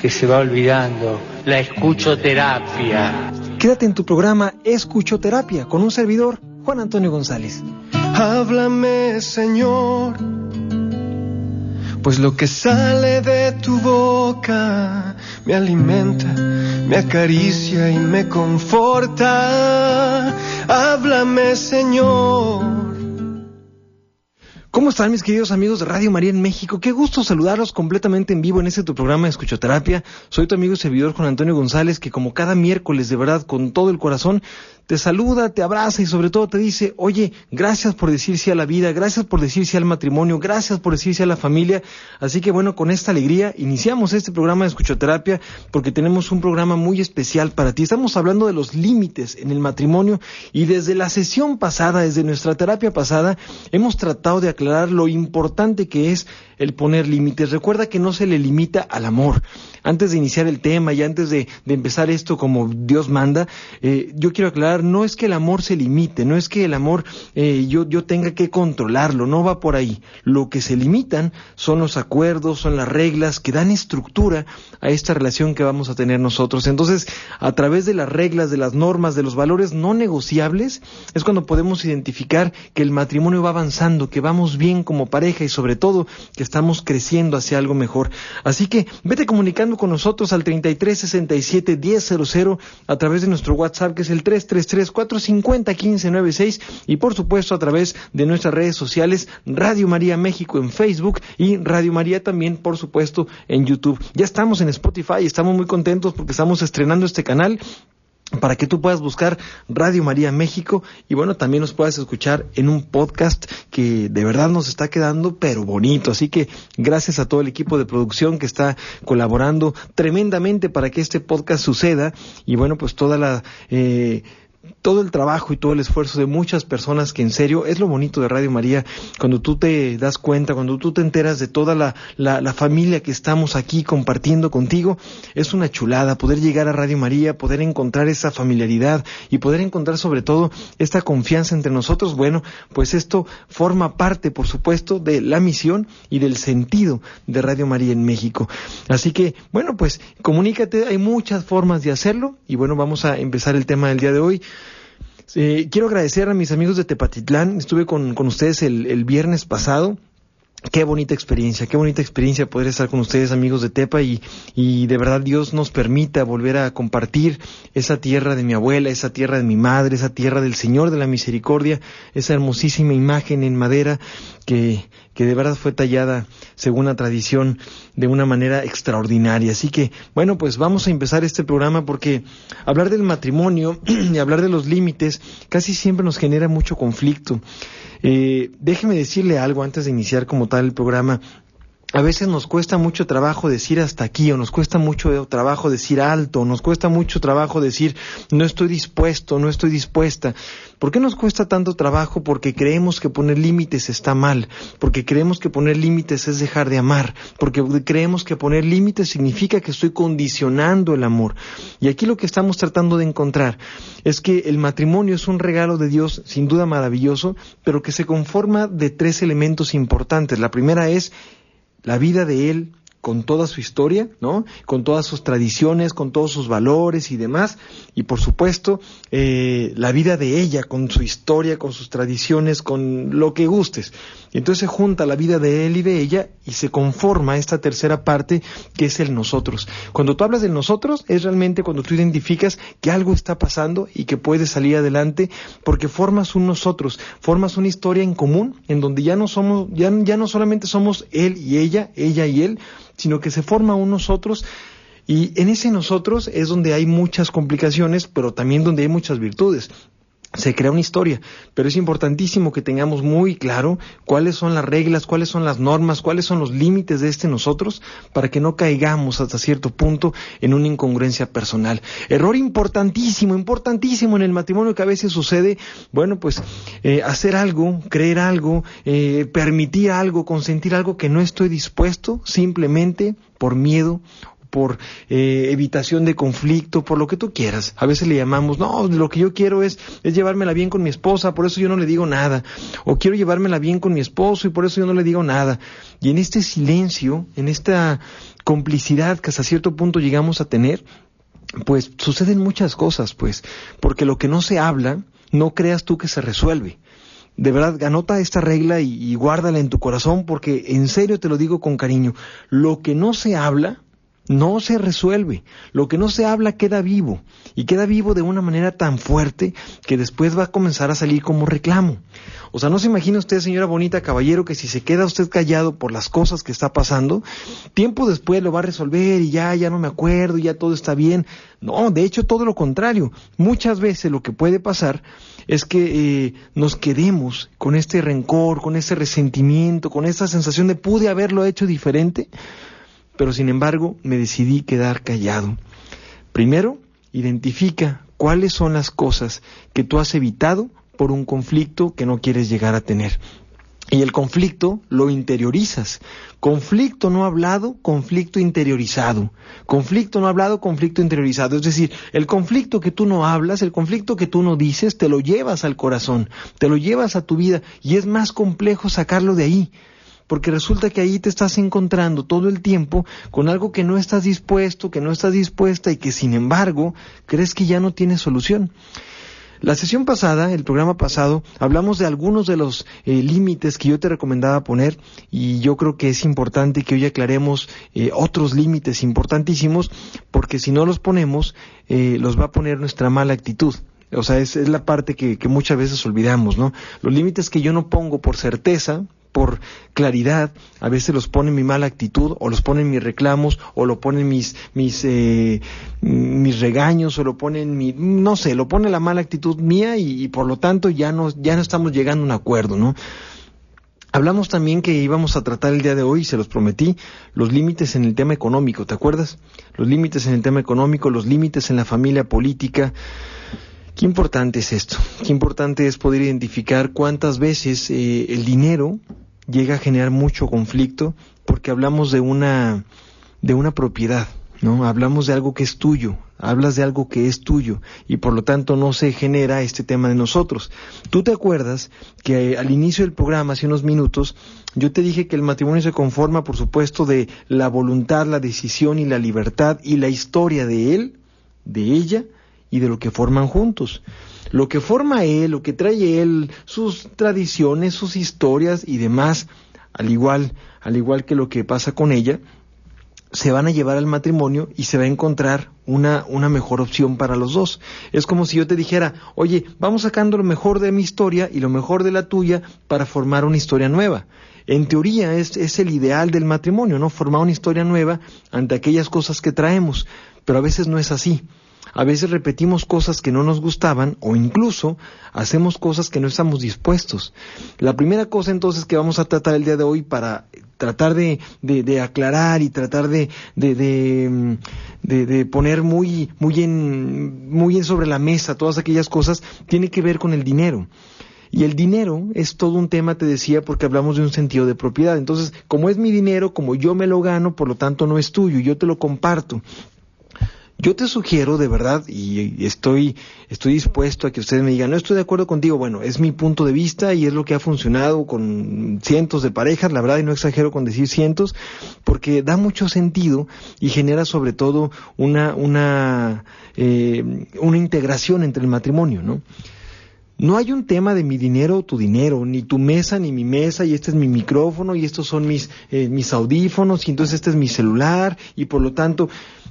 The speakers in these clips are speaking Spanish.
que se va olvidando, la escuchoterapia. Quédate en tu programa Escuchoterapia con un servidor, Juan Antonio González. Háblame, Señor, pues lo que sale de tu boca me alimenta, me acaricia y me conforta. Háblame, Señor. ¿Cómo están mis queridos amigos de Radio María en México? Qué gusto saludarlos completamente en vivo en este tu programa de Escuchoterapia. Soy tu amigo y servidor Juan Antonio González, que como cada miércoles, de verdad, con todo el corazón, te saluda, te abraza y sobre todo te dice, oye, gracias por decir sí a la vida, gracias por decir sí al matrimonio, gracias por decir sí a la familia. Así que bueno, con esta alegría iniciamos este programa de escuchoterapia porque tenemos un programa muy especial para ti. Estamos hablando de los límites en el matrimonio y desde la sesión pasada, desde nuestra terapia pasada, hemos tratado de aclarar lo importante que es el poner límites. Recuerda que no se le limita al amor. Antes de iniciar el tema y antes de, empezar esto como Dios manda, eh, yo quiero aclarar, no es que el amor se limite, no es que el amor eh, yo, yo tenga que controlarlo, no va por ahí. Lo que se limitan son los acuerdos, son las reglas que dan estructura a esta relación que vamos a tener nosotros. Entonces, a través de las reglas, de las normas, de los valores no negociables, es cuando podemos identificar que el matrimonio va avanzando, que vamos bien como pareja y sobre todo que estamos creciendo hacia algo mejor. Así que vete comunicando con nosotros al 33 67 1000 a través de nuestro WhatsApp que es el 333 450 1596 y por supuesto a través de nuestras redes sociales Radio María México en Facebook y Radio María también por supuesto en YouTube. Ya estamos en Spotify, estamos muy contentos porque estamos estrenando este canal para que tú puedas buscar Radio María México y bueno, también nos puedas escuchar en un podcast que de verdad nos está quedando pero bonito. Así que gracias a todo el equipo de producción que está colaborando tremendamente para que este podcast suceda y bueno, pues toda la... Eh, todo el trabajo y todo el esfuerzo de muchas personas que en serio es lo bonito de Radio María cuando tú te das cuenta, cuando tú te enteras de toda la, la, familia que estamos aquí compartiendo contigo, es una chulada poder llegar a Radio María, poder encontrar esa familiaridad y poder encontrar sobre todo esta confianza entre nosotros. Bueno, pues esto forma parte, por supuesto, de la misión y del sentido de Radio María en México. Así que, bueno, pues comunícate, hay muchas formas de hacerlo y bueno, vamos a empezar el tema del día de hoy. Eh, quiero agradecer a mis amigos de Tepatitlán. Estuve con, con ustedes el, el viernes pasado. Qué bonita experiencia, qué bonita experiencia poder estar con ustedes amigos de Tepa y, y, de verdad Dios nos permita volver a compartir esa tierra de mi abuela, esa tierra de mi madre, esa tierra del Señor de la Misericordia, esa hermosísima imagen en madera que, que de verdad fue tallada según la tradición de una manera extraordinaria. Así que, bueno, pues vamos a empezar este programa porque hablar del matrimonio y hablar de los límites casi siempre nos genera mucho conflicto. Eh, déjeme decirle algo antes de iniciar como tal el programa. A veces nos cuesta mucho trabajo decir hasta aquí, o nos cuesta mucho trabajo decir alto, o nos cuesta mucho trabajo decir no estoy dispuesto, no estoy dispuesta. ¿Por qué nos cuesta tanto trabajo? Porque creemos que poner límites está mal, porque creemos que poner límites es dejar de amar, porque creemos que poner límites significa que estoy condicionando el amor. Y aquí lo que estamos tratando de encontrar es que el matrimonio es un regalo de Dios sin duda maravilloso, pero que se conforma de tres elementos importantes. La primera es la vida de él con toda su historia, ¿no? Con todas sus tradiciones, con todos sus valores y demás, y por supuesto eh, la vida de ella, con su historia, con sus tradiciones, con lo que gustes. Y entonces se junta la vida de él y de ella y se conforma esta tercera parte que es el nosotros. Cuando tú hablas del nosotros es realmente cuando tú identificas que algo está pasando y que puedes salir adelante porque formas un nosotros, formas una historia en común en donde ya no somos, ya, ya no solamente somos él y ella, ella y él, sino que se forma un nosotros y en ese nosotros es donde hay muchas complicaciones, pero también donde hay muchas virtudes. Se crea una historia, pero es importantísimo que tengamos muy claro cuáles son las reglas, cuáles son las normas, cuáles son los límites de este nosotros para que no caigamos hasta cierto punto en una incongruencia personal. Error importantísimo, importantísimo en el matrimonio que a veces sucede, bueno, pues eh, hacer algo, creer algo, eh, permitir algo, consentir algo que no estoy dispuesto simplemente por miedo por eh, evitación de conflicto, por lo que tú quieras. A veces le llamamos, no, lo que yo quiero es, llevármela bien con mi esposa, por eso yo no le digo nada. O quiero llevármela bien con mi esposo y por eso yo no le digo nada. Y en este silencio, en esta complicidad que hasta cierto punto llegamos a tener, pues suceden muchas cosas, pues, porque lo que no se habla, no creas tú que se resuelve. De verdad, anota esta regla y guárdala en tu corazón porque en serio te lo digo con cariño. Lo que no se habla, no se resuelve. Lo que no se habla queda vivo y queda vivo de una manera tan fuerte que después va a comenzar a salir como reclamo. O sea, no se imagina usted, señora bonita caballero, que si se queda usted callado por las cosas que está pasando, tiempo después lo va a resolver y ya, ya no me acuerdo, ya todo está bien. No, de hecho todo lo contrario. Muchas veces lo que puede pasar es que eh, nos quedemos con este rencor, con ese resentimiento, con esa sensación de pude haberlo hecho diferente pero sin embargo me decidí quedar callado. Primero, identifica cuáles son las cosas que tú has evitado por un conflicto que no quieres llegar a tener. Y el conflicto lo interiorizas. Conflicto no hablado, conflicto interiorizado. Conflicto no hablado, conflicto interiorizado. Es decir, el conflicto que tú no hablas, el conflicto que tú no dices, te lo llevas al corazón, te lo llevas a tu vida y es más complejo sacarlo de ahí porque resulta que ahí te estás encontrando todo el tiempo con algo que no estás dispuesto, que no estás dispuesta y que sin embargo crees que ya no tiene solución. La sesión pasada, el programa pasado, hablamos de algunos de los eh, límites que yo te recomendaba poner y yo creo que es importante que hoy aclaremos eh, otros límites importantísimos porque si no los ponemos, eh, los va a poner nuestra mala actitud. O sea, es, es la parte que, que, muchas veces olvidamos, ¿no? Los límites que yo no pongo por certeza, por claridad, a veces los pone mi mala actitud, o los ponen mis reclamos, o lo ponen mis, mis, eh, mis regaños, o lo ponen mi, no sé, lo pone la mala actitud mía y, y, por lo tanto ya no, ya no estamos llegando a un acuerdo, ¿no? Hablamos también que íbamos a tratar el día de hoy, se los prometí, los límites en el tema económico, ¿te acuerdas? Los límites en el tema económico, los límites en la familia política, Qué importante es esto, qué importante es poder identificar cuántas veces eh, el dinero llega a generar mucho conflicto porque hablamos de una, de una propiedad, ¿no? Hablamos de algo que es tuyo, hablas de algo que es tuyo y por lo tanto no se genera este tema de nosotros. Tú te acuerdas que al inicio del programa, hace unos minutos, yo te dije que el matrimonio se conforma, por supuesto, de la voluntad, la decisión y la libertad y la historia de él, de ella, y de lo que forman juntos. Lo que forma él, lo que trae él, sus tradiciones, sus historias y demás, al igual, al igual que lo que pasa con ella, se van a llevar al matrimonio y se va a encontrar una, una mejor opción para los dos. Es como si yo te dijera, oye, vamos sacando lo mejor de mi historia y lo mejor de la tuya para formar una historia nueva. En teoría es, es el ideal del matrimonio, ¿no? Formar una historia nueva ante aquellas cosas que traemos, pero a veces no es así. A veces repetimos cosas que no nos gustaban o incluso hacemos cosas que no estamos dispuestos. La primera cosa entonces que vamos a tratar el día de hoy para tratar de, de, aclarar y tratar de, de, de, poner muy, muy, en, muy en sobre la mesa todas aquellas cosas tiene que ver con el dinero. Y el dinero es todo un tema, te decía, porque hablamos de un sentido de propiedad. Entonces, como es mi dinero, como yo me lo gano, por lo tanto no es tuyo, yo te lo comparto. Yo te sugiero de verdad, y estoy, estoy dispuesto a que ustedes me digan, no estoy de acuerdo contigo, bueno, es mi punto de vista y es lo que ha funcionado con cientos de parejas, la verdad, y no exagero con decir cientos, porque da mucho sentido y genera sobre todo una, una, eh, una integración entre el matrimonio, ¿no? No hay un tema de mi dinero o tu dinero, ni tu mesa ni mi mesa, y este es mi micrófono, y estos son mis, eh, mis audífonos, y entonces este es mi celular, y por lo tanto,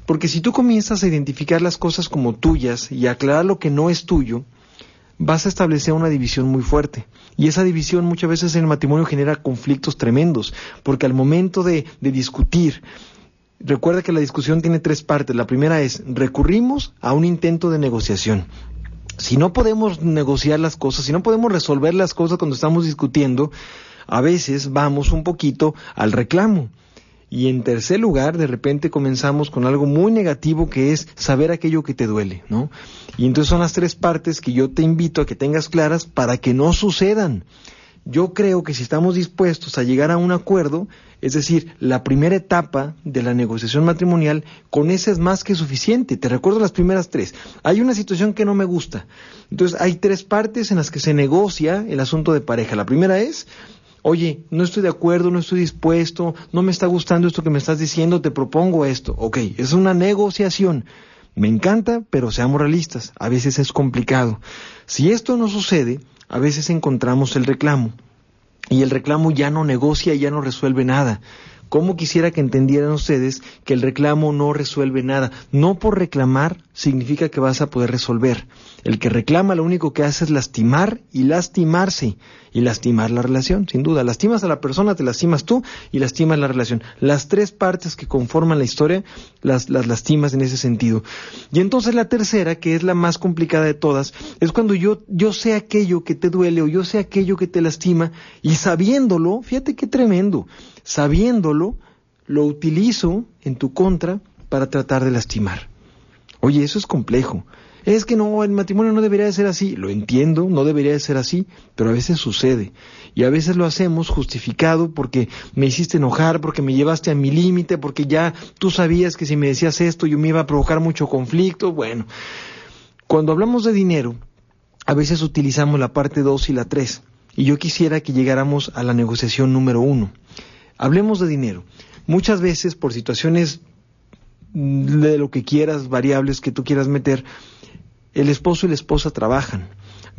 porque si tú comienzas a identificar las cosas como tuyas y aclarar lo que no es tuyo, vas a establecer una división muy fuerte. Y esa división muchas veces en el matrimonio genera conflictos tremendos, porque al momento de, de discutir, recuerda que la discusión tiene tres partes. La primera es, recurrimos a un intento de negociación. Si no podemos negociar las cosas, si no podemos resolver las cosas cuando estamos discutiendo, a veces vamos un poquito al reclamo. Y en tercer lugar, de repente comenzamos con algo muy negativo que es saber aquello que te duele, ¿no? Y entonces son las tres partes que yo te invito a que tengas claras para que no sucedan. Yo creo que si estamos dispuestos a llegar a un acuerdo, es decir, la primera etapa de la negociación matrimonial, con esa es más que suficiente. Te recuerdo las primeras tres. Hay una situación que no me gusta. Entonces, hay tres partes en las que se negocia el asunto de pareja. La primera es, oye, no estoy de acuerdo, no estoy dispuesto, no me está gustando esto que me estás diciendo, te propongo esto. Ok, es una negociación. Me encanta, pero seamos realistas, a veces es complicado. Si esto no sucede, a veces encontramos el reclamo. Y el reclamo ya no negocia ya no resuelve nada. ¿Cómo quisiera que entendieran ustedes que el reclamo no resuelve nada? No por reclamar significa que vas a poder resolver. El que reclama lo único que hace es lastimar y lastimarse y lastimar la relación, sin duda. Lastimas a la persona, te lastimas tú y lastimas la relación. Las tres partes que conforman la historia las, las lastimas en ese sentido. Y entonces la tercera, que es la más complicada de todas, es cuando yo, yo sé aquello que te duele o yo sé aquello que te lastima y sabiéndolo, fíjate qué tremendo, sabiéndolo, lo utilizo en tu contra para tratar de lastimar. Oye, eso es complejo. Es que no, el matrimonio no debería de ser así. Lo entiendo, no debería de ser así, pero a veces sucede. Y a veces lo hacemos justificado porque me hiciste enojar, porque me llevaste a mi límite, porque ya tú sabías que si me decías esto yo me iba a provocar mucho conflicto. Bueno, cuando hablamos de dinero, a veces utilizamos la parte 2 y la 3. Y yo quisiera que llegáramos a la negociación número 1. Hablemos de dinero. Muchas veces por situaciones de lo que quieras, variables que tú quieras meter, el esposo y la esposa trabajan.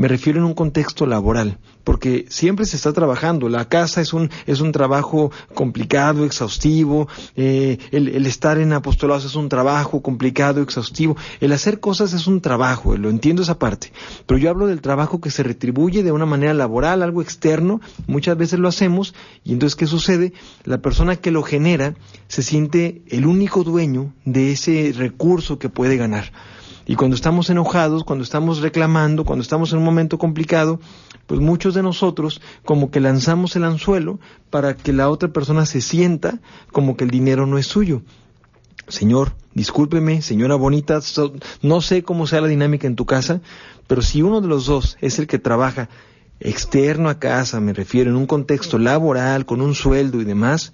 Me refiero en un contexto laboral, porque siempre se está trabajando. La casa es un, es un trabajo complicado, exhaustivo. Eh, el, el, estar en apostolados es un trabajo complicado, exhaustivo. El hacer cosas es un trabajo, lo entiendo esa parte. Pero yo hablo del trabajo que se retribuye de una manera laboral, algo externo. Muchas veces lo hacemos. Y entonces, ¿qué sucede? La persona que lo genera se siente el único dueño de ese recurso que puede ganar. Y cuando estamos enojados, cuando estamos reclamando, cuando estamos en un momento complicado, pues muchos de nosotros como que lanzamos el anzuelo para que la otra persona se sienta como que el dinero no es suyo. Señor, discúlpeme, señora bonita, no sé cómo sea la dinámica en tu casa, pero si uno de los dos es el que trabaja externo a casa, me refiero, en un contexto laboral, con un sueldo y demás,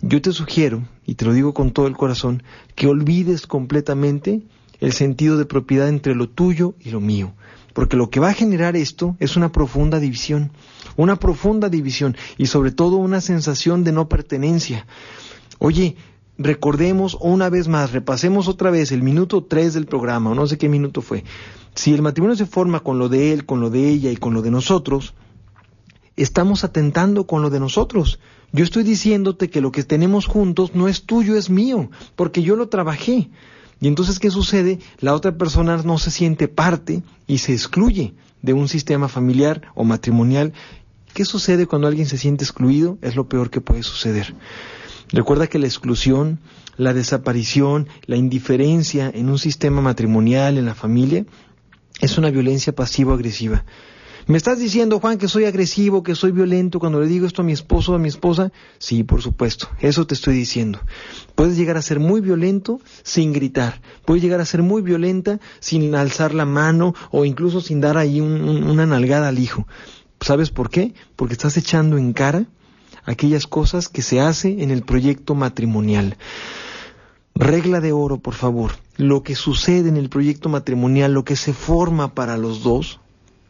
yo te sugiero, y te lo digo con todo el corazón, que olvides completamente el sentido de propiedad entre lo tuyo y lo mío. Porque lo que va a generar esto es una profunda división, una profunda división y sobre todo una sensación de no pertenencia. Oye, recordemos una vez más, repasemos otra vez el minuto 3 del programa, o no sé qué minuto fue. Si el matrimonio se forma con lo de él, con lo de ella y con lo de nosotros, estamos atentando con lo de nosotros. Yo estoy diciéndote que lo que tenemos juntos no es tuyo, es mío, porque yo lo trabajé. Y entonces, ¿qué sucede? La otra persona no se siente parte y se excluye de un sistema familiar o matrimonial. ¿Qué sucede cuando alguien se siente excluido? Es lo peor que puede suceder. Recuerda que la exclusión, la desaparición, la indiferencia en un sistema matrimonial, en la familia, es una violencia pasivo-agresiva. ¿Me estás diciendo, Juan, que soy agresivo, que soy violento cuando le digo esto a mi esposo o a mi esposa? Sí, por supuesto, eso te estoy diciendo. Puedes llegar a ser muy violento sin gritar, puedes llegar a ser muy violenta sin alzar la mano o incluso sin dar ahí una nalgada al hijo. ¿Sabes por qué? Porque estás echando en cara aquellas cosas que se hace en el proyecto matrimonial. Regla de oro, por favor. Lo que sucede en el proyecto matrimonial, lo que se forma para los dos,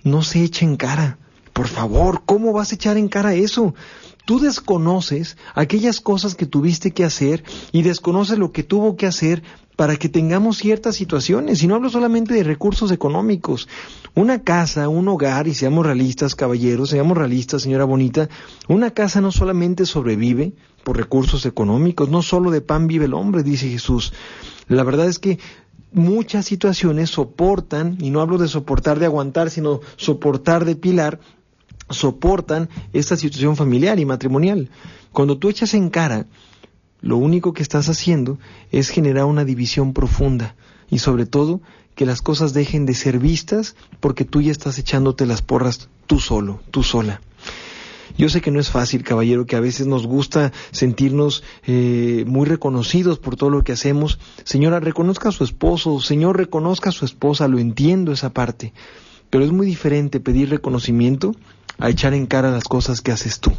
no se eche en cara. Por favor, ¿cómo vas a echar en cara eso? Tú desconoces aquellas cosas que tuviste que hacer y desconoces lo que tuvo que hacer para que tengamos ciertas situaciones. Y no hablo solamente de recursos económicos. Una casa, un hogar, y seamos realistas, caballeros, seamos realistas, señora bonita, una casa no solamente sobrevive por recursos económicos, no solo de pan vive el hombre, dice Jesús. La verdad es que muchas situaciones soportan, y no hablo de soportar de aguantar, sino soportar de pilar, soportan esta situación familiar y matrimonial. Cuando tú echas en cara lo único que estás haciendo es generar una división profunda y sobre todo que las cosas dejen de ser vistas porque tú ya estás echándote las porras tú solo, tú sola. Yo sé que no es fácil, caballero, que a veces nos gusta sentirnos eh, muy reconocidos por todo lo que hacemos. Señora, reconozca a su esposo, señor, reconozca a su esposa, lo entiendo esa parte. Pero es muy diferente pedir reconocimiento a echar en cara las cosas que haces tú.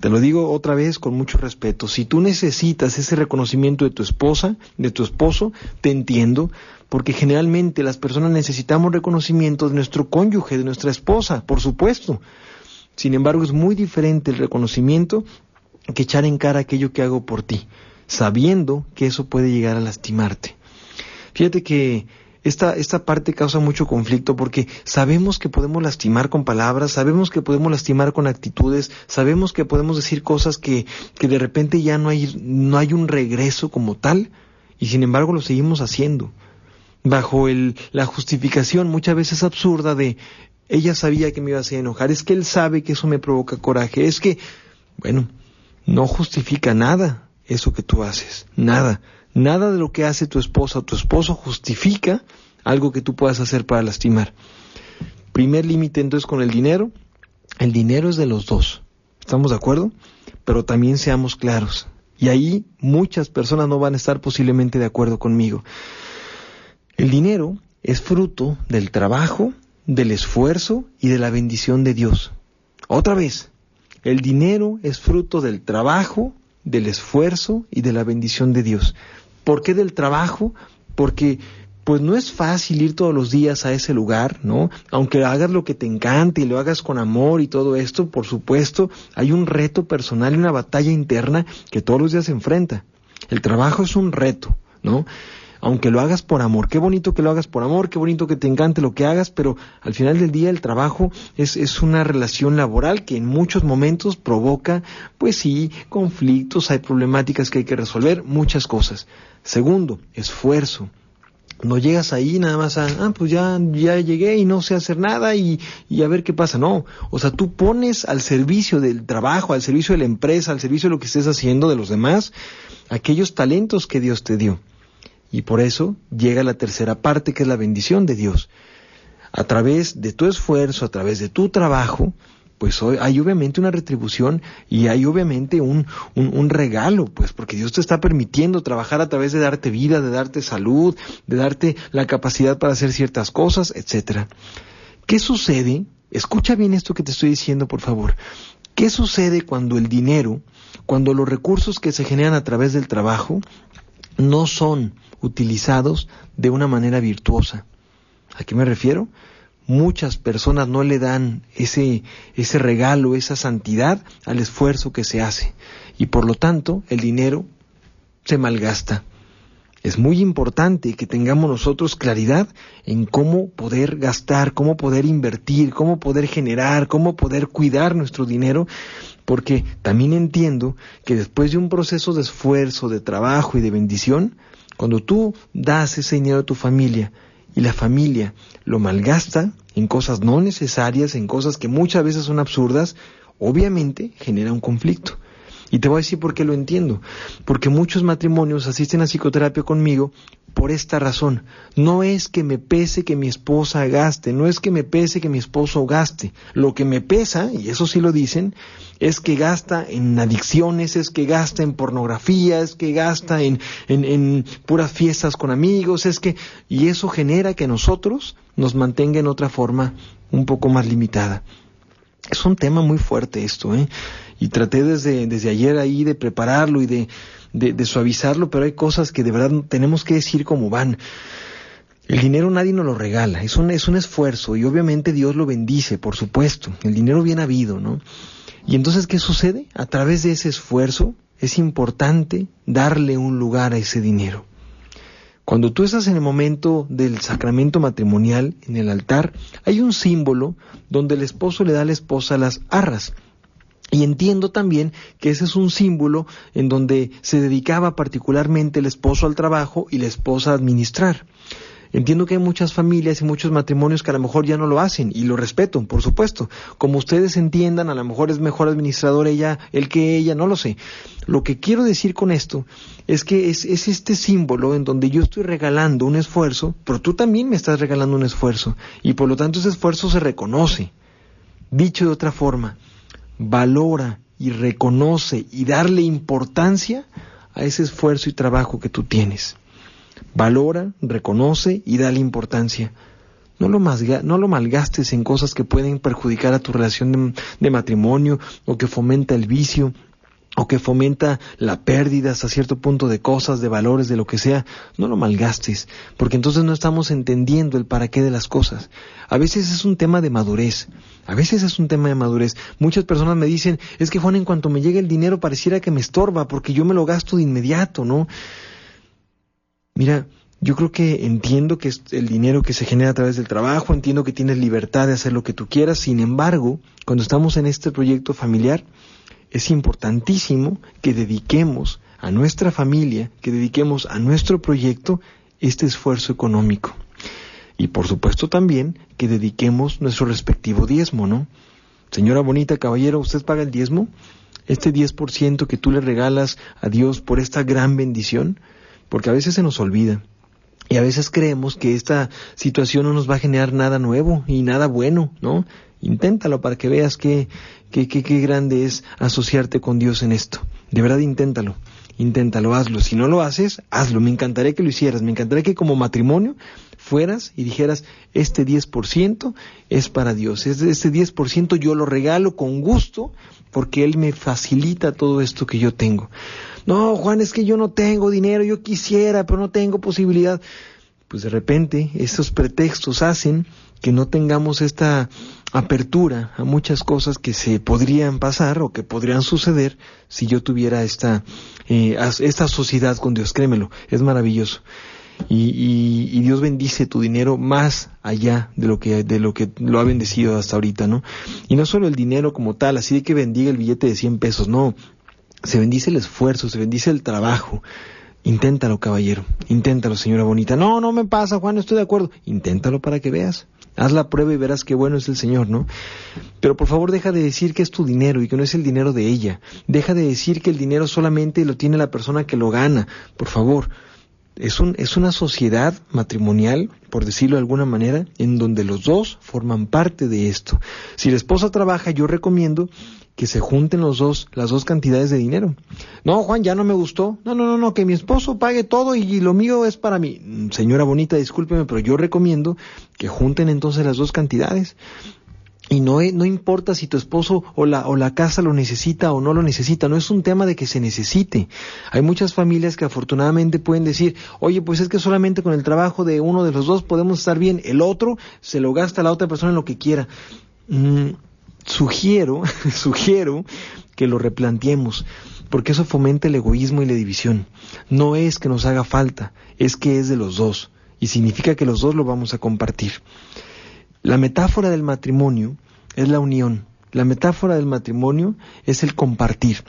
Te lo digo otra vez con mucho respeto. Si tú necesitas ese reconocimiento de tu esposa, de tu esposo, te entiendo, porque generalmente las personas necesitamos reconocimiento de nuestro cónyuge, de nuestra esposa, por supuesto. Sin embargo, es muy diferente el reconocimiento que echar en cara aquello que hago por ti, sabiendo que eso puede llegar a lastimarte. Fíjate que esta, esta parte causa mucho conflicto porque sabemos que podemos lastimar con palabras, sabemos que podemos lastimar con actitudes, sabemos que podemos decir cosas que, que de repente ya no hay, no hay un regreso como tal, y sin embargo lo seguimos haciendo bajo el, la justificación muchas veces absurda de ella sabía que me iba a hacer enojar, es que él sabe que eso me provoca coraje, es que, bueno, no justifica nada eso que tú haces, nada, nada de lo que hace tu esposa o tu esposo justifica algo que tú puedas hacer para lastimar. Primer límite entonces con el dinero, el dinero es de los dos, ¿estamos de acuerdo? Pero también seamos claros, y ahí muchas personas no van a estar posiblemente de acuerdo conmigo. El dinero es fruto del trabajo del esfuerzo y de la bendición de Dios. Otra vez, el dinero es fruto del trabajo, del esfuerzo y de la bendición de Dios. ¿Por qué del trabajo? Porque pues no es fácil ir todos los días a ese lugar, ¿no? Aunque hagas lo que te encante y lo hagas con amor y todo esto, por supuesto, hay un reto personal y una batalla interna que todos los días se enfrenta. El trabajo es un reto, ¿no? Aunque lo hagas por amor. Qué bonito que lo hagas por amor, qué bonito que te encante lo que hagas, pero al final del día el trabajo es, es una relación laboral que en muchos momentos provoca, pues sí, conflictos, hay problemáticas que hay que resolver, muchas cosas. Segundo, esfuerzo. No llegas ahí nada más a, ah, pues ya, ya llegué y no sé hacer nada y, y a ver qué pasa. No, o sea, tú pones al servicio del trabajo, al servicio de la empresa, al servicio de lo que estés haciendo de los demás, aquellos talentos que Dios te dio. Y por eso llega la tercera parte, que es la bendición de Dios. A través de tu esfuerzo, a través de tu trabajo, pues hay obviamente una retribución y hay obviamente un, un, regalo, pues porque Dios te está permitiendo trabajar a través de darte vida, de darte salud, de darte la capacidad para hacer ciertas cosas, etcétera. ¿Qué sucede? Escucha bien esto que te estoy diciendo, por favor. ¿Qué sucede cuando el dinero, cuando los recursos que se generan a través del trabajo no son utilizados de una manera virtuosa. ¿A qué me refiero? Muchas personas no le dan ese, ese regalo, esa santidad al esfuerzo que se hace y por lo tanto el dinero se malgasta. Es muy importante que tengamos nosotros claridad en cómo poder gastar, cómo poder invertir, cómo poder generar, cómo poder cuidar nuestro dinero, porque también entiendo que después de un proceso de esfuerzo, de trabajo y de bendición, cuando tú das ese dinero a tu familia y la familia lo malgasta en cosas no necesarias, en cosas que muchas veces son absurdas, obviamente genera un conflicto. Y te voy a decir por qué lo entiendo. Porque muchos matrimonios asisten a psicoterapia conmigo por esta razón. No es que me pese que mi esposa gaste, no es que me pese que mi esposo gaste. Lo que me pesa, y eso sí lo dicen, es que gasta en adicciones, es que gasta en pornografía, es que gasta en, en, puras fiestas con amigos, es que... Y eso genera que nosotros nos mantenga en otra forma un poco más limitada. Es un tema muy fuerte esto, ¿eh? Y traté desde, desde ayer ahí de prepararlo y de, de, suavizarlo, pero hay cosas que de verdad tenemos que decir como van. El dinero nadie nos lo regala, es un, es un esfuerzo y obviamente Dios lo bendice, por supuesto. El dinero bien habido, ¿no? Y entonces, ¿qué sucede? A través de ese esfuerzo es importante darle un lugar a ese dinero. Cuando tú estás en el momento del sacramento matrimonial, en el altar, hay un símbolo donde el esposo le da a la esposa las arras. Y entiendo también que ese es un símbolo en donde se dedicaba particularmente el esposo al trabajo y la esposa a administrar. Entiendo que hay muchas familias y muchos matrimonios que a lo mejor ya no lo hacen y lo respeto, por supuesto. Como ustedes entiendan, a lo mejor es mejor administrador ella, el que ella, no lo sé. Lo que quiero decir con esto es que es, es este símbolo en donde yo estoy regalando un esfuerzo, pero tú también me estás regalando un esfuerzo y por lo tanto ese esfuerzo se reconoce. Dicho de otra forma, valora y reconoce y darle importancia a ese esfuerzo y trabajo que tú tienes. Valora, reconoce y dale importancia. No lo, no lo malgastes en cosas que pueden perjudicar a tu relación de, matrimonio o que fomenta el vicio o que fomenta la pérdida hasta cierto punto de cosas, de valores, de lo que sea, no lo malgastes, porque entonces no estamos entendiendo el para qué de las cosas. A veces es un tema de madurez, a veces es un tema de madurez. Muchas personas me dicen, es que Juan, en cuanto me llegue el dinero pareciera que me estorba, porque yo me lo gasto de inmediato, ¿no? Mira, yo creo que entiendo que es el dinero que se genera a través del trabajo, entiendo que tienes libertad de hacer lo que tú quieras, sin embargo, cuando estamos en este proyecto familiar, es importantísimo que dediquemos a nuestra familia, que dediquemos a nuestro proyecto este esfuerzo económico. Y por supuesto también que dediquemos nuestro respectivo diezmo, ¿no? Señora bonita, caballero, ¿usted paga el diezmo? Este 10% que tú le regalas a Dios por esta gran bendición, porque a veces se nos olvida. Y a veces creemos que esta situación no nos va a generar nada nuevo y nada bueno, ¿no? Inténtalo para que veas qué, qué, qué, qué grande es asociarte con Dios en esto. De verdad, inténtalo. Inténtalo, hazlo. Si no lo haces, hazlo. Me encantaría que lo hicieras. Me encantaría que como matrimonio fueras y dijeras, este 10% es para Dios. Este, este 10% yo lo regalo con gusto porque Él me facilita todo esto que yo tengo. No, Juan, es que yo no tengo dinero, yo quisiera, pero no tengo posibilidad. Pues de repente esos pretextos hacen que no tengamos esta apertura a muchas cosas que se podrían pasar o que podrían suceder si yo tuviera esta, eh, esta sociedad con Dios. Créemelo, es maravilloso. Y, y, Dios bendice tu dinero más allá de lo que de lo que lo ha bendecido hasta ahorita, ¿no? Y no solo el dinero como tal, así de que bendiga el billete de 100 pesos, no. Se bendice el esfuerzo, se bendice el trabajo. Inténtalo, caballero. Inténtalo, señora bonita. No, no me pasa, Juan, estoy de acuerdo. Inténtalo para que veas. Haz la prueba y verás qué bueno es el Señor, ¿no? Pero por favor deja de decir que es tu dinero y que no es el dinero de ella. Deja de decir que el dinero solamente lo tiene la persona que lo gana. Por favor. Es, un, es una sociedad matrimonial, por decirlo de alguna manera, en donde los dos forman parte de esto. Si la esposa trabaja, yo recomiendo que se junten los dos, las dos cantidades de dinero. No, Juan, ya no me gustó. No, no, no, no, que mi esposo pague todo y, lo mío es para mí. Mm, señora bonita, discúlpeme, pero yo recomiendo que junten entonces las dos cantidades. Y no, no importa si tu esposo o la, o la casa lo necesita o no lo necesita, no es un tema de que se necesite. Hay muchas familias que afortunadamente pueden decir, oye, pues es que solamente con el trabajo de uno de los dos podemos estar bien, el otro se lo gasta la otra persona en lo que quiera. Mm, sugiero, sugiero que lo replanteemos, porque eso fomenta el egoísmo y la división. No es que nos haga falta, es que es de los dos, y significa que los dos lo vamos a compartir. La metáfora del matrimonio es la unión, la metáfora del matrimonio es el compartir.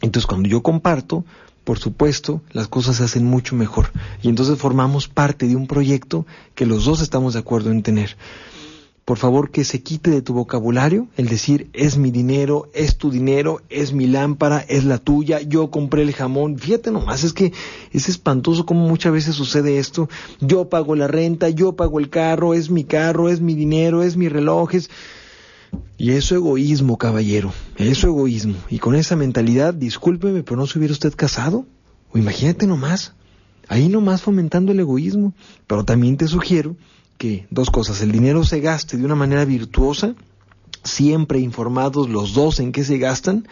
Entonces cuando yo comparto, por supuesto, las cosas se hacen mucho mejor. Y entonces formamos parte de un proyecto que los dos estamos de acuerdo en tener por favor que se quite de tu vocabulario el decir es mi dinero, es tu dinero, es mi lámpara, es la tuya, yo compré el jamón. Fíjate nomás, es que es espantoso como muchas veces sucede esto. Yo pago la renta, yo pago el carro, es mi carro, es mi dinero, es mi reloj, es... Y eso egoísmo, caballero, eso egoísmo. Y con esa mentalidad, discúlpeme, pero no se hubiera usted casado. O imagínate nomás, ahí nomás fomentando el egoísmo. Pero también te sugiero que dos cosas, el dinero se gaste de una manera virtuosa, siempre informados los dos en qué se gastan,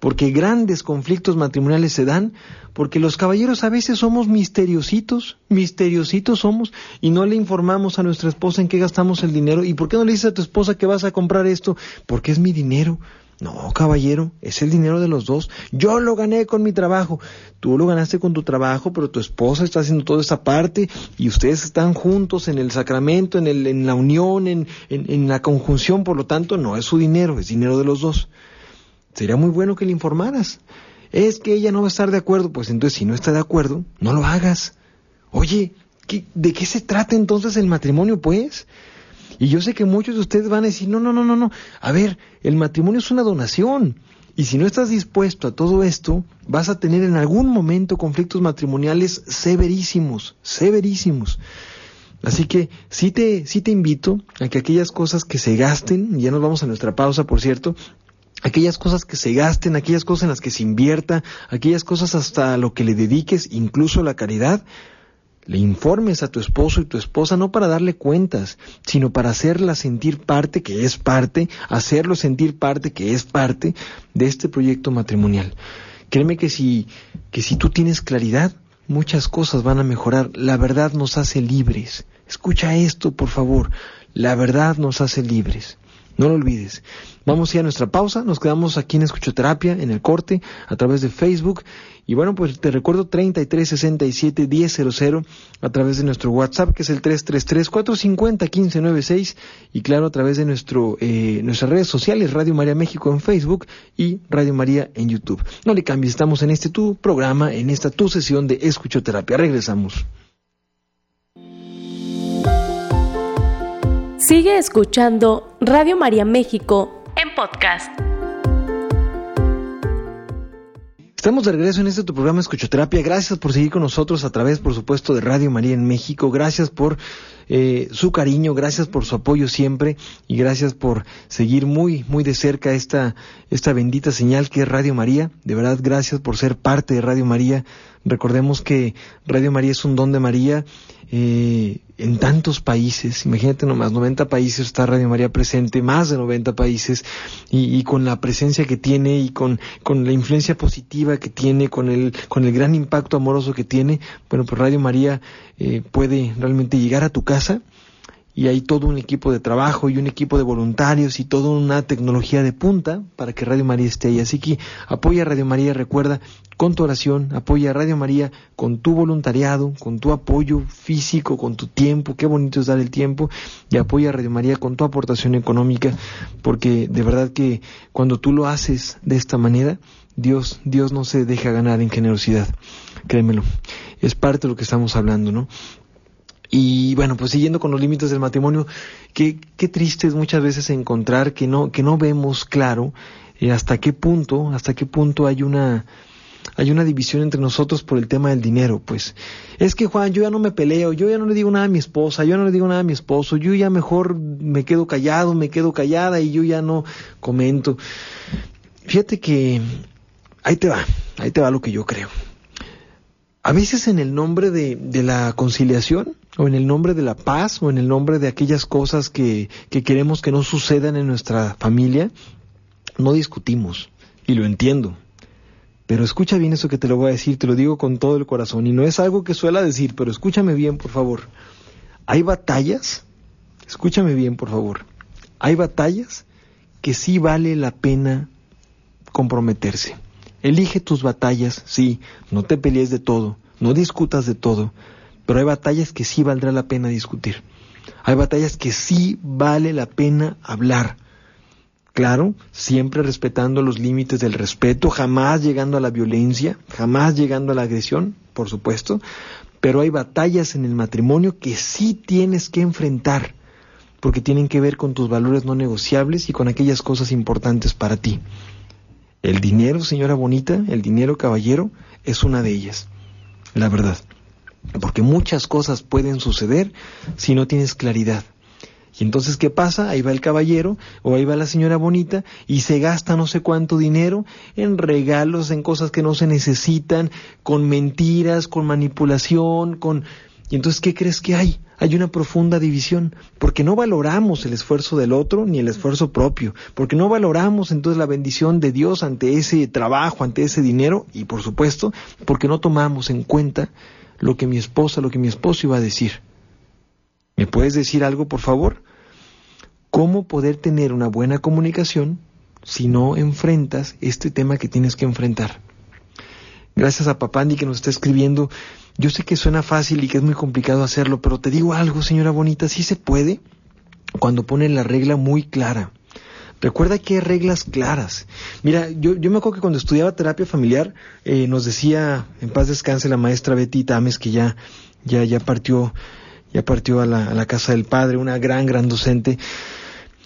porque grandes conflictos matrimoniales se dan, porque los caballeros a veces somos misteriositos, misteriositos somos, y no le informamos a nuestra esposa en qué gastamos el dinero. ¿Y por qué no le dices a tu esposa que vas a comprar esto? Porque es mi dinero. No, caballero, es el dinero de los dos. Yo lo gané con mi trabajo. Tú lo ganaste con tu trabajo, pero tu esposa está haciendo toda esta parte y ustedes están juntos en el sacramento, en, el, en la unión, en, en, la conjunción. Por lo tanto, no es su dinero, es dinero de los dos. Sería muy bueno que le informaras. Es que ella no va a estar de acuerdo. Pues entonces, si no está de acuerdo, no lo hagas. Oye, ¿de qué se trata entonces el matrimonio, pues? Y yo sé que muchos de ustedes van a decir, no, no, no, no, no. A ver, el matrimonio es una donación. Y si no estás dispuesto a todo esto, vas a tener en algún momento conflictos matrimoniales severísimos, severísimos. Así que sí te, sí te invito a que aquellas cosas que se gasten, ya nos vamos a nuestra pausa, por cierto, aquellas cosas que se gasten, aquellas cosas en las que se invierta, aquellas cosas hasta lo que le dediques, incluso la caridad, le informes a tu esposo y tu esposa no para darle cuentas, sino para hacerla sentir parte, que es parte, hacerlo sentir parte, que es parte de este proyecto matrimonial. Créeme que si, que si tú tienes claridad, muchas cosas van a mejorar. La verdad nos hace libres. Escucha esto, por favor. La verdad nos hace libres. No lo olvides. Vamos a ir a nuestra pausa. Nos quedamos aquí en Escuchoterapia, en el corte, a través de Facebook. Y bueno, pues te recuerdo 3367 1000 a través de nuestro WhatsApp, que es el 333 450 1596. Y claro, a través de nuestro, eh, nuestras redes sociales, Radio María México en Facebook y Radio María en YouTube. No le cambies, estamos en este tu programa, en esta tu sesión de Escuchoterapia. Regresamos. Sigue escuchando Radio María México en podcast. Estamos de regreso en este tu programa Escuchoterapia. Gracias por seguir con nosotros a través, por supuesto, de Radio María en México. Gracias por eh, su cariño, gracias por su apoyo siempre y gracias por seguir muy, muy de cerca esta, esta bendita señal que es Radio María. De verdad, gracias por ser parte de Radio María. Recordemos que Radio María es un don de María eh, en tantos países, imagínate nomás, 90 países está Radio María presente, más de 90 países, y, con la presencia que tiene y con, con la influencia positiva que tiene, con el, con el gran impacto amoroso que tiene, bueno, pues Radio María eh, puede realmente llegar a tu casa y hay todo un equipo de trabajo y un equipo de voluntarios y toda una tecnología de punta para que Radio María esté ahí. Así que apoya a Radio María, recuerda, con tu oración, apoya a Radio María con tu voluntariado, con tu apoyo físico, con tu tiempo, qué bonito es dar el tiempo, y apoya a Radio María con tu aportación económica, porque de verdad que cuando tú lo haces de esta manera, Dios, Dios no se deja ganar en generosidad, créemelo. Es parte de lo que estamos hablando, ¿no? Y bueno, pues siguiendo con los límites del matrimonio, qué, qué triste es muchas veces encontrar que no, que no vemos claro eh, hasta qué punto, hasta qué punto hay una, hay una división entre nosotros por el tema del dinero, pues. Es que Juan, yo ya no me peleo, yo ya no le digo nada a mi esposa, yo ya no le digo nada a mi esposo, yo ya mejor me quedo callado, me quedo callada y yo ya no comento. Fíjate que ahí te va, ahí te va lo que yo creo. A veces en el nombre de, la conciliación, o en el nombre de la paz, o en el nombre de aquellas cosas que, que queremos que no sucedan en nuestra familia, no discutimos. Y lo entiendo. Pero escucha bien eso que te lo voy a decir, te lo digo con todo el corazón. Y no es algo que suela decir, pero escúchame bien, por favor. Hay batallas, escúchame bien, por favor. Hay batallas que sí vale la pena comprometerse. Elige tus batallas, sí, no te pelees de todo, no discutas de todo, pero hay batallas que sí valdrá la pena discutir. Hay batallas que sí vale la pena hablar. Claro, siempre respetando los límites del respeto, jamás llegando a la violencia, jamás llegando a la agresión, por supuesto, pero hay batallas en el matrimonio que sí tienes que enfrentar, porque tienen que ver con tus valores no negociables y con aquellas cosas importantes para ti. El dinero, señora bonita, el dinero caballero, es una de ellas, la verdad. Porque muchas cosas pueden suceder si no tienes claridad. Y entonces, ¿qué pasa? Ahí va el caballero o ahí va la señora bonita y se gasta no sé cuánto dinero en regalos, en cosas que no se necesitan, con mentiras, con manipulación, con... Y entonces, ¿qué crees que hay? Hay una profunda división, porque no valoramos el esfuerzo del otro ni el esfuerzo propio, porque no valoramos entonces la bendición de Dios ante ese trabajo, ante ese dinero, y por supuesto, porque no tomamos en cuenta lo que mi esposa, lo que mi esposo iba a decir. ¿Me puedes decir algo, por favor? ¿Cómo poder tener una buena comunicación si no enfrentas este tema que tienes que enfrentar? Gracias a Papandi que nos está escribiendo. Yo sé que suena fácil y que es muy complicado hacerlo, pero te digo algo, señora bonita, sí se puede cuando ponen la regla muy clara. Recuerda que hay reglas claras. Mira, yo, yo me acuerdo que cuando estudiaba terapia familiar, eh, nos decía, en paz descanse la maestra Betty Tames, que ya ya, ya partió, ya partió a la, a la casa del padre, una gran, gran docente.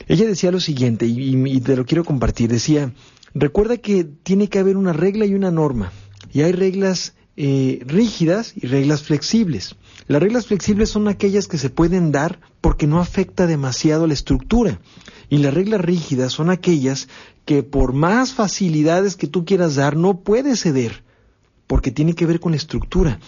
Ella decía lo siguiente, y, y te lo quiero compartir, decía, recuerda que tiene que haber una regla y una norma, y hay reglas eh, rígidas y reglas flexibles. Las reglas flexibles son aquellas que se pueden dar porque no afecta demasiado la estructura. Y las reglas rígidas son aquellas que por más facilidades que tú quieras dar no puedes ceder porque tiene que ver con la estructura.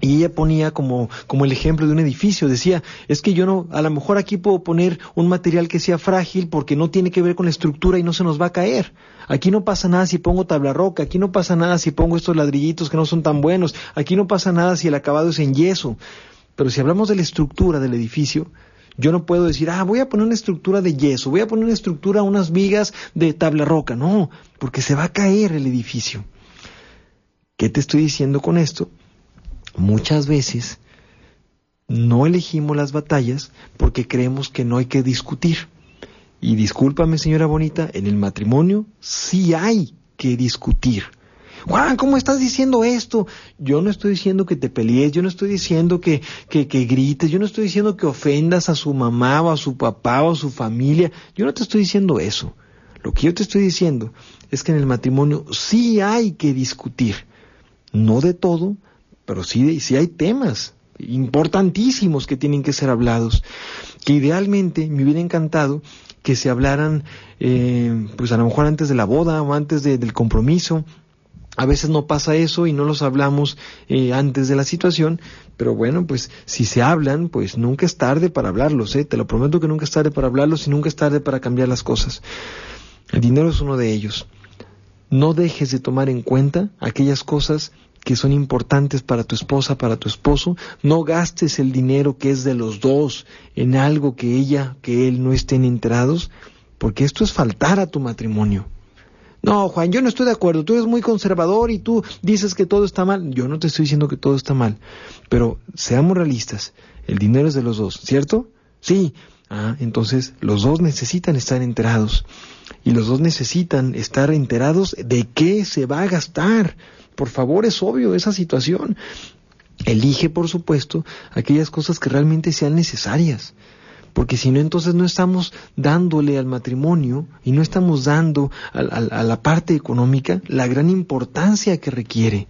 Y ella ponía como, como el ejemplo de un edificio, decía, es que yo no, a lo mejor aquí puedo poner un material que sea frágil porque no tiene que ver con la estructura y no se nos va a caer. Aquí no pasa nada si pongo tabla roca, aquí no pasa nada si pongo estos ladrillitos que no son tan buenos, aquí no pasa nada si el acabado es en yeso. Pero si hablamos de la estructura del edificio, yo no puedo decir, ah, voy a poner una estructura de yeso, voy a poner una estructura, unas vigas de tabla roca. No, porque se va a caer el edificio. ¿Qué te estoy diciendo con esto? Muchas veces no elegimos las batallas porque creemos que no hay que discutir. Y discúlpame, señora bonita, en el matrimonio sí hay que discutir. Juan, ¿cómo estás diciendo esto? Yo no estoy diciendo que te pelees, yo no estoy diciendo que, que, que, grites, yo no estoy diciendo que ofendas a su mamá o a su papá o a su familia, yo no te estoy diciendo eso. Lo que yo te estoy diciendo es que en el matrimonio sí hay que discutir. No de todo, pero sí, sí hay temas importantísimos que tienen que ser hablados, que idealmente me hubiera encantado que se hablaran, eh, pues a lo mejor antes de la boda o antes del compromiso. A veces no pasa eso y no los hablamos eh, antes de la situación, pero bueno, pues si se hablan, pues nunca es tarde para hablarlos, ¿eh? te lo prometo que nunca es tarde para hablarlos y nunca es tarde para cambiar las cosas. El dinero es uno de ellos. No dejes de tomar en cuenta aquellas cosas que son importantes para tu esposa, para tu esposo, no gastes el dinero que es de los dos en algo que ella, que él no estén enterados, porque esto es faltar a tu matrimonio. No, Juan, yo no estoy de acuerdo, tú eres muy conservador y tú dices que todo está mal. Yo no te estoy diciendo que todo está mal, pero seamos realistas, el dinero es de los dos, ¿cierto? Sí. Ah, entonces los dos necesitan estar enterados y los dos necesitan estar enterados de qué se va a gastar por favor, es obvio esa situación. Elige, por supuesto, aquellas cosas que realmente sean necesarias. Porque si no, entonces no estamos dándole al matrimonio y no estamos dando a, a, la parte económica la gran importancia que requiere.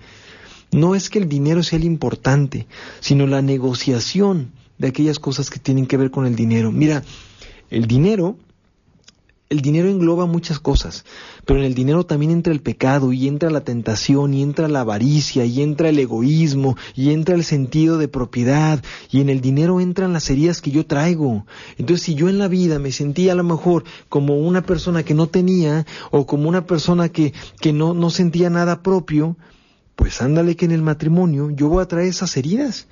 No es que el dinero sea el importante, sino la negociación de aquellas cosas que tienen que ver con el dinero. Mira, el dinero el dinero engloba muchas cosas, pero en el dinero también entra el pecado y entra la tentación y entra la avaricia y entra el egoísmo y entra el sentido de propiedad y en el dinero entran las heridas que yo traigo. Entonces si yo en la vida me sentía a lo mejor como una persona que no tenía o como una persona que, que no, no sentía nada propio, pues ándale que en el matrimonio yo voy a traer esas heridas.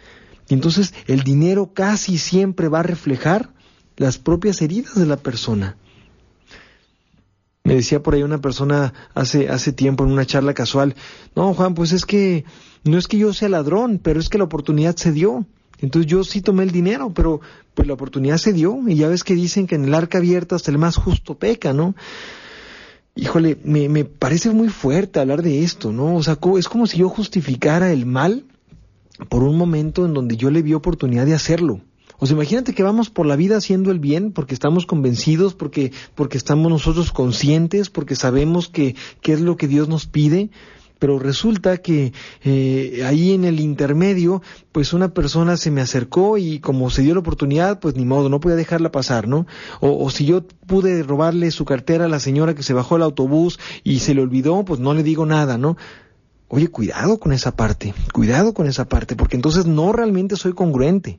Y entonces el dinero casi siempre va a reflejar las propias heridas de la persona. Me decía por ahí una persona hace, hace tiempo en una charla casual, no, Juan, pues es que no es que yo sea ladrón, pero es que la oportunidad se dio. Entonces yo sí tomé el dinero, pero pues la oportunidad se dio y ya ves que dicen que en el arca abierta hasta el más justo peca, ¿no? Híjole, me, me parece muy fuerte hablar de esto, ¿no? O sea, es como si yo justificara el mal por un momento en donde yo le vi oportunidad de hacerlo. O sea, imagínate que vamos por la vida haciendo el bien porque estamos convencidos, porque, porque estamos nosotros conscientes, porque sabemos que, que es lo que Dios nos pide, pero resulta que eh, ahí en el intermedio, pues una persona se me acercó y como se dio la oportunidad, pues ni modo, no podía dejarla pasar, ¿no? O, o si yo pude robarle su cartera a la señora que se bajó al autobús y se le olvidó, pues no le digo nada, ¿no? Oye, cuidado con esa parte, cuidado con esa parte, porque entonces no realmente soy congruente.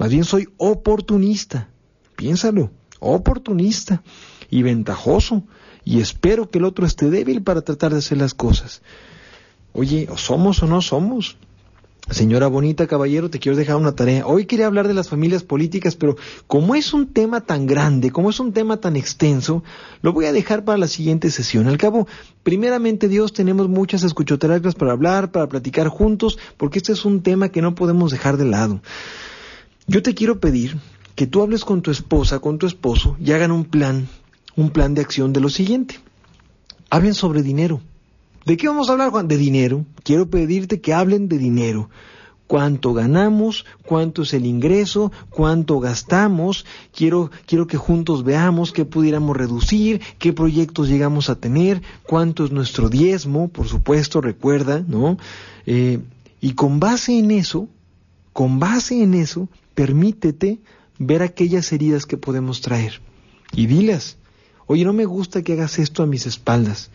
Más bien soy oportunista. Piénsalo, oportunista y ventajoso. Y espero que el otro esté débil para tratar de hacer las cosas. Oye, o somos o no somos. Señora bonita, caballero, te quiero dejar una tarea. Hoy quería hablar de las familias políticas, pero como es un tema tan grande, como es un tema tan extenso, lo voy a dejar para la siguiente sesión. Al cabo, primeramente Dios, tenemos muchas escuchoterapias para hablar, para platicar juntos, porque este es un tema que no podemos dejar de lado. Yo te quiero pedir que tú hables con tu esposa, con tu esposo y hagan un plan, un plan de acción de lo siguiente. Hablen sobre dinero. ¿De qué vamos a hablar, Juan? De dinero. Quiero pedirte que hablen de dinero. cuánto ganamos, cuánto es el ingreso, cuánto gastamos, quiero, quiero que juntos veamos qué pudiéramos reducir, qué proyectos llegamos a tener, cuánto es nuestro diezmo, por supuesto, recuerda, ¿no? Eh, y con base en eso, con base en eso, permítete ver aquellas heridas que podemos traer y dilas. Oye, no me gusta que hagas esto a mis espaldas.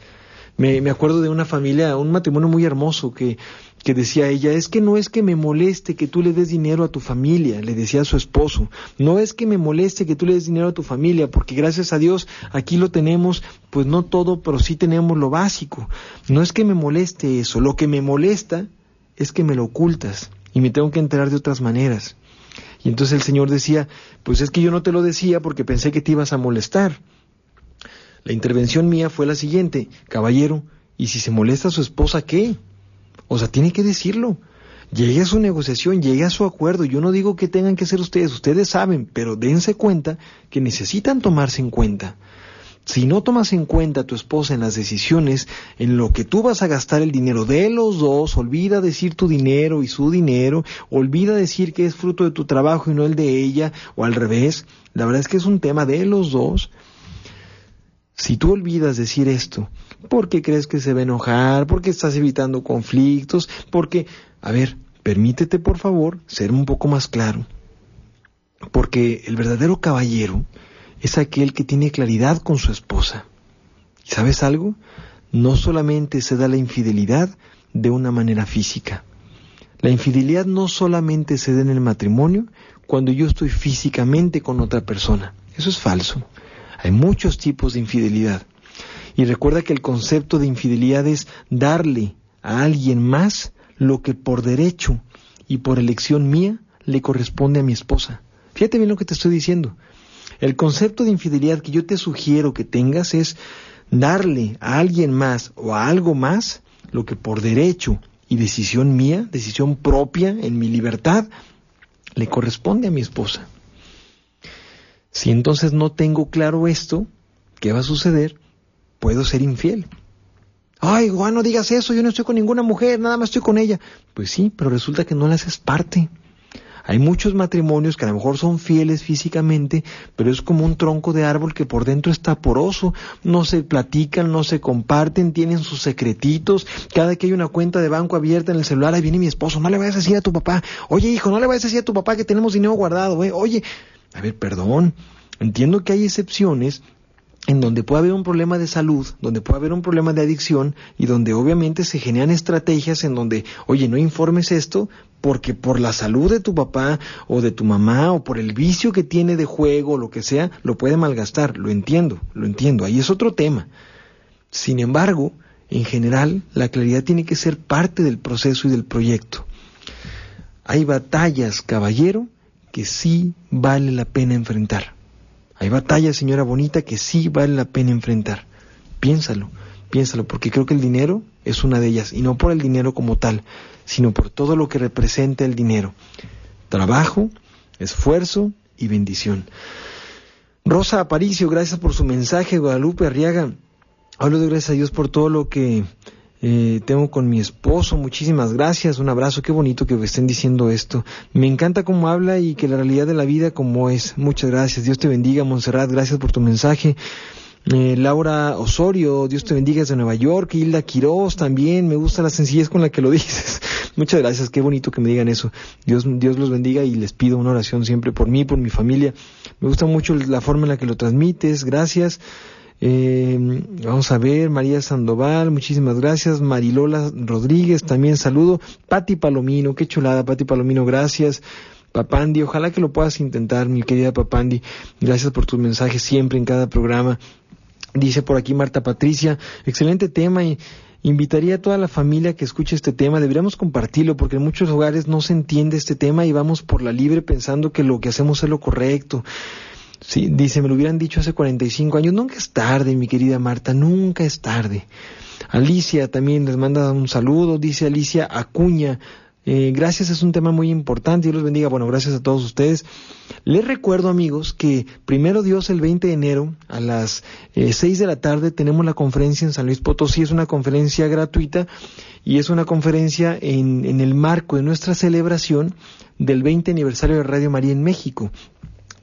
Me, acuerdo de una familia, un matrimonio muy hermoso que, que decía ella, es que no es que me moleste que tú le des dinero a tu familia, le decía a su esposo, no es que me moleste que tú le des dinero a tu familia, porque gracias a Dios aquí lo tenemos, pues no todo, pero sí tenemos lo básico. No es que me moleste eso, lo que me molesta es que me lo ocultas y me tengo que enterar de otras maneras. Y entonces el Señor decía, pues es que yo no te lo decía porque pensé que te ibas a molestar. La intervención mía fue la siguiente, caballero, ¿y si se molesta su esposa qué? O sea, tiene que decirlo. Llegue a su negociación, llegue a su acuerdo. Yo no digo que tengan que ser ustedes, ustedes saben, pero dense cuenta que necesitan tomarse en cuenta. Si no tomas en cuenta a tu esposa en las decisiones, en lo que tú vas a gastar el dinero de los dos, olvida decir tu dinero y su dinero, olvida decir que es fruto de tu trabajo y no el de ella, o al revés, la verdad es que es un tema de los dos. Si tú olvidas decir esto, porque crees que se va a enojar, porque estás evitando conflictos, porque, a ver, permítete por favor ser un poco más claro. Porque el verdadero caballero es aquel que tiene claridad con su esposa. ¿Y sabes algo? No solamente se da la infidelidad de una manera física. La infidelidad no solamente se da en el matrimonio cuando yo estoy físicamente con otra persona. Eso es falso. Hay muchos tipos de infidelidad. Y recuerda que el concepto de infidelidad es darle a alguien más lo que por derecho y por elección mía le corresponde a mi esposa. Fíjate bien lo que te estoy diciendo. El concepto de infidelidad que yo te sugiero que tengas es darle a alguien más o a algo más lo que por derecho y decisión mía, decisión propia en mi libertad, le corresponde a mi esposa. Si entonces no tengo claro esto, ¿qué va a suceder? Puedo ser infiel. Ay, Juan, no digas eso, yo no estoy con ninguna mujer, nada más estoy con ella. Pues sí, pero resulta que no le haces parte. Hay muchos matrimonios que a lo mejor son fieles físicamente, pero es como un tronco de árbol que por dentro está poroso, no se platican, no se comparten, tienen sus secretitos, cada que hay una cuenta de banco abierta en el celular, ahí viene mi esposo, no le vayas a decir a tu papá, oye hijo, no le vayas a decir a tu papá que tenemos dinero guardado, eh. oye, a ver, perdón, entiendo que hay excepciones en donde puede haber un problema de salud, donde puede haber un problema de adicción y donde obviamente se generan estrategias en donde, oye, no informes esto porque por la salud de tu papá o de tu mamá o por el vicio que tiene de juego o lo que sea, lo puede malgastar. Lo entiendo, lo entiendo. Ahí es otro tema. Sin embargo, en general, la claridad tiene que ser parte del proceso y del proyecto. Hay batallas, caballero, que sí vale la pena enfrentar. Hay batallas, señora bonita, que sí vale la pena enfrentar. Piénsalo, piénsalo, porque creo que el dinero es una de ellas, y no por el dinero como tal, sino por todo lo que representa el dinero. Trabajo, esfuerzo y bendición. Rosa Aparicio, gracias por su mensaje. Guadalupe Arriaga, hablo de gracias a Dios por todo lo que eh, tengo con mi esposo. Muchísimas gracias, un abrazo, qué bonito que me estén diciendo esto. Me encanta cómo habla y que la realidad de la vida como es. Muchas gracias, Dios te bendiga, Montserrat, gracias por tu mensaje. Eh, Laura Osorio, Dios te bendiga desde Nueva York, Hilda Quiroz también, me gusta la sencillez con la que lo dices. Muchas gracias, qué bonito que me digan eso. Dios, Dios los bendiga y les pido una oración siempre por mí, por mi familia. Me gusta mucho la forma en la que lo transmites, gracias. Eh, vamos a ver, María Sandoval, muchísimas gracias. Marilola Rodríguez, también saludo. Pati Palomino, qué chulada, Pati Palomino, gracias. Papandi, ojalá que lo puedas intentar, mi querida Papandi. Gracias por tus mensajes siempre en cada programa. Dice por aquí Marta Patricia, excelente tema y invitaría a toda la familia que escuche este tema, deberíamos compartirlo porque en muchos hogares no se entiende este tema y vamos por la libre pensando que lo que hacemos es lo correcto. Sí, dice, me lo hubieran dicho hace 45 años. Nunca es tarde, mi querida Marta, nunca es tarde. Alicia también les manda un saludo, dice Alicia Acuña. Eh, gracias es un tema muy importante. Dios los bendiga. Bueno, gracias a todos ustedes. Les recuerdo, amigos, que primero Dios el 20 de enero a las eh, 6 de la tarde tenemos la conferencia en San Luis Potosí. Es una conferencia gratuita y es una conferencia en, en el marco de nuestra celebración del 20 aniversario de Radio María en México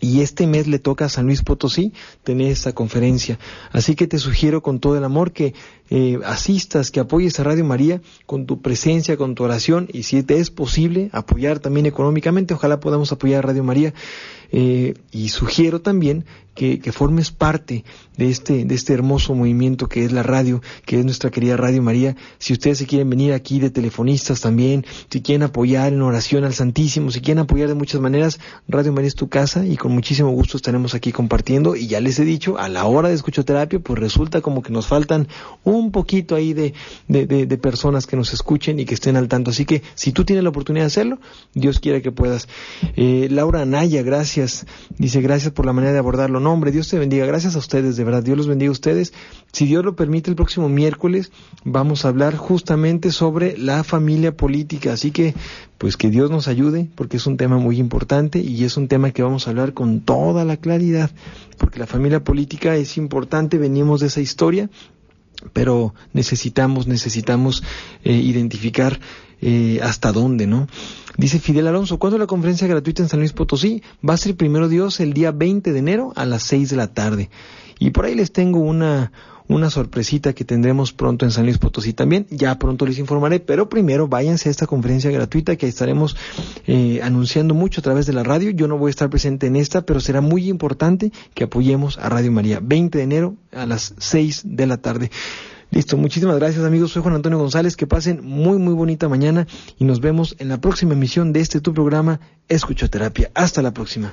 y este mes le toca a San Luis Potosí tener esta conferencia. Así que te sugiero con todo el amor que eh, asistas, que apoyes a Radio María con tu presencia, con tu oración y si te es posible apoyar también económicamente, ojalá podamos apoyar a Radio María. Eh, y sugiero también que, que, formes parte de este, de este hermoso movimiento que es la radio, que es nuestra querida Radio María. Si ustedes se quieren venir aquí de telefonistas también, si quieren apoyar en oración al Santísimo, si quieren apoyar de muchas maneras, Radio María es tu casa y con muchísimo gusto estaremos aquí compartiendo. Y ya les he dicho, a la hora de escuchoterapia, pues resulta como que nos faltan un poquito ahí de, de, personas que nos escuchen y que estén al tanto. Así que si tú tienes la oportunidad de hacerlo, Dios quiera que puedas. Eh, Laura Anaya, gracias Dice, gracias por la manera de abordarlo. No, hombre, Dios te bendiga. Gracias a ustedes, de verdad. Dios los bendiga a ustedes. Si Dios lo permite, el próximo miércoles vamos a hablar justamente sobre la familia política. Así que, pues que Dios nos ayude, porque es un tema muy importante y es un tema que vamos a hablar con toda la claridad, porque la familia política es importante, venimos de esa historia, pero necesitamos, necesitamos eh, identificar eh, hasta dónde, ¿no? Dice Fidel Alonso, ¿cuándo la conferencia gratuita en San Luis Potosí? Va a ser primero Dios el día 20 de enero a las 6 de la tarde. Y por ahí les tengo una, una sorpresita que tendremos pronto en San Luis Potosí también. Ya pronto les informaré, pero primero váyanse a esta conferencia gratuita que estaremos eh, anunciando mucho a través de la radio. Yo no voy a estar presente en esta, pero será muy importante que apoyemos a Radio María. 20 de enero a las 6 de la tarde. Listo, muchísimas gracias amigos, soy Juan Antonio González, que pasen muy muy bonita mañana y nos vemos en la próxima emisión de este tu programa Escuchoterapia. Hasta la próxima.